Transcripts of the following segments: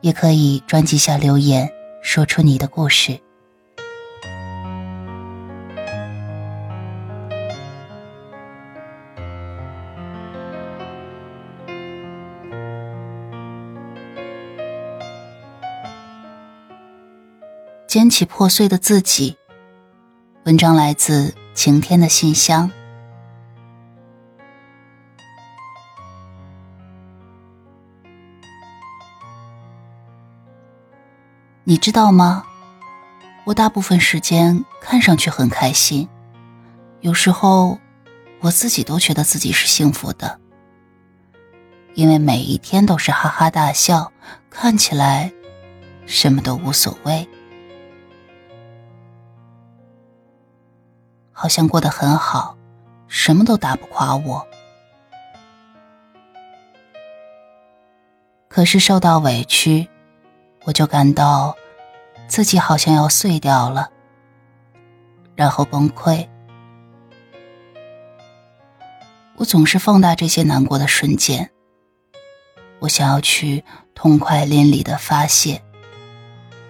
也可以专辑下留言，说出你的故事。捡起破碎的自己。文章来自晴天的信箱。你知道吗？我大部分时间看上去很开心，有时候我自己都觉得自己是幸福的，因为每一天都是哈哈大笑，看起来什么都无所谓，好像过得很好，什么都打不垮我。可是受到委屈，我就感到。自己好像要碎掉了，然后崩溃。我总是放大这些难过的瞬间，我想要去痛快淋漓的发泄，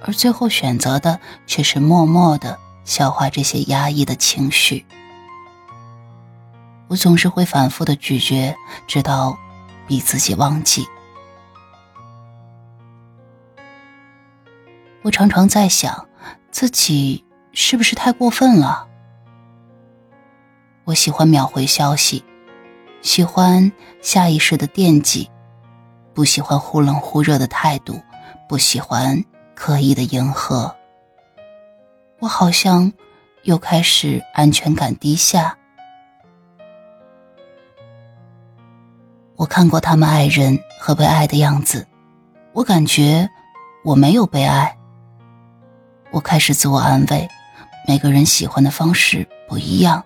而最后选择的却是默默的消化这些压抑的情绪。我总是会反复的咀嚼，直到逼自己忘记。常常在想，自己是不是太过分了？我喜欢秒回消息，喜欢下意识的惦记，不喜欢忽冷忽热的态度，不喜欢刻意的迎合。我好像又开始安全感低下。我看过他们爱人和被爱的样子，我感觉我没有被爱。我开始自我安慰，每个人喜欢的方式不一样。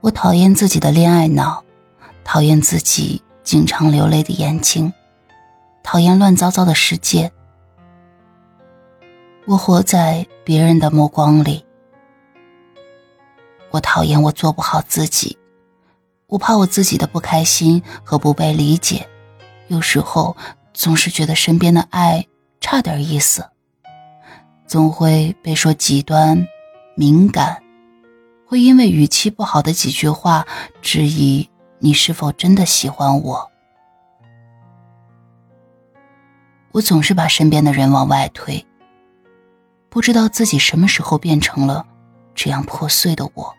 我讨厌自己的恋爱脑，讨厌自己经常流泪的眼睛，讨厌乱糟糟的世界。我活在别人的目光里，我讨厌我做不好自己，我怕我自己的不开心和不被理解，有时候总是觉得身边的爱差点意思。总会被说极端、敏感，会因为语气不好的几句话质疑你是否真的喜欢我。我总是把身边的人往外推，不知道自己什么时候变成了这样破碎的我，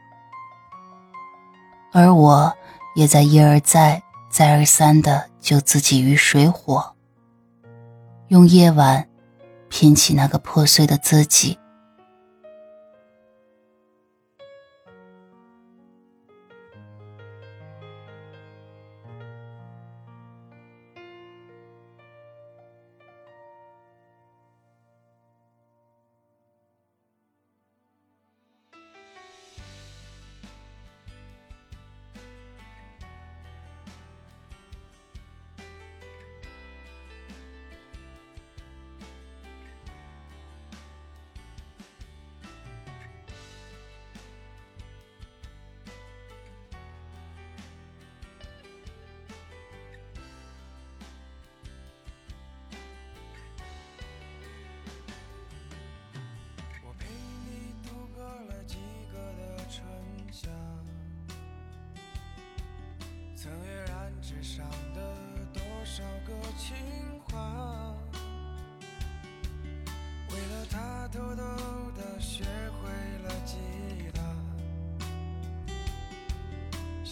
而我也在一而再、再而三的救自己于水火，用夜晚。拼起那个破碎的自己。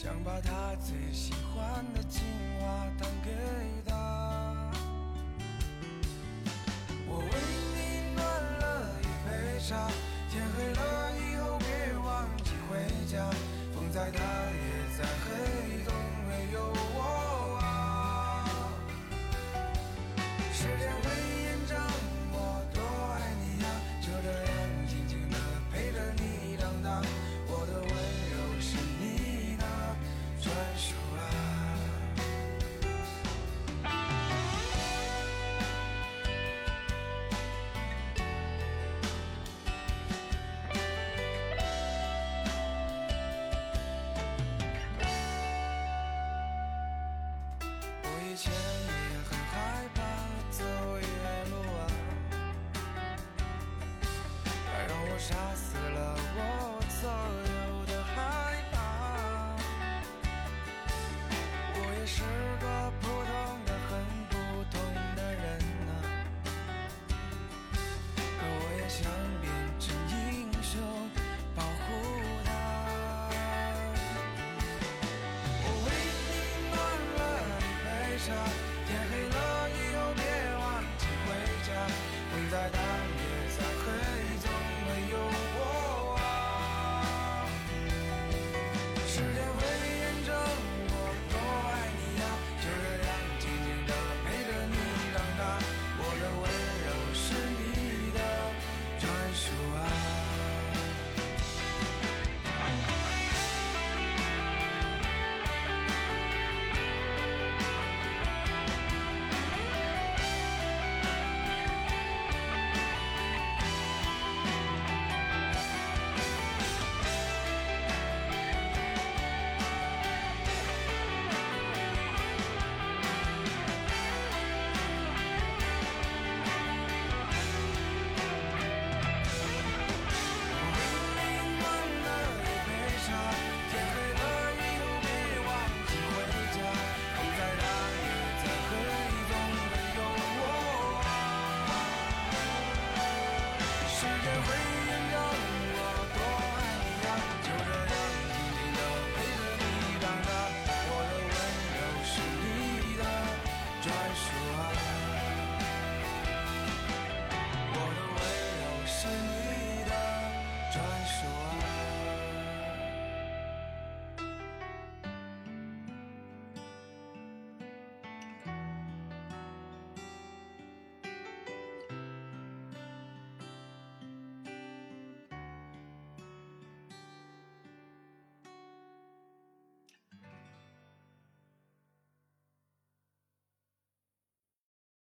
想把他最喜欢的情话弹给他。我为你暖了一杯茶，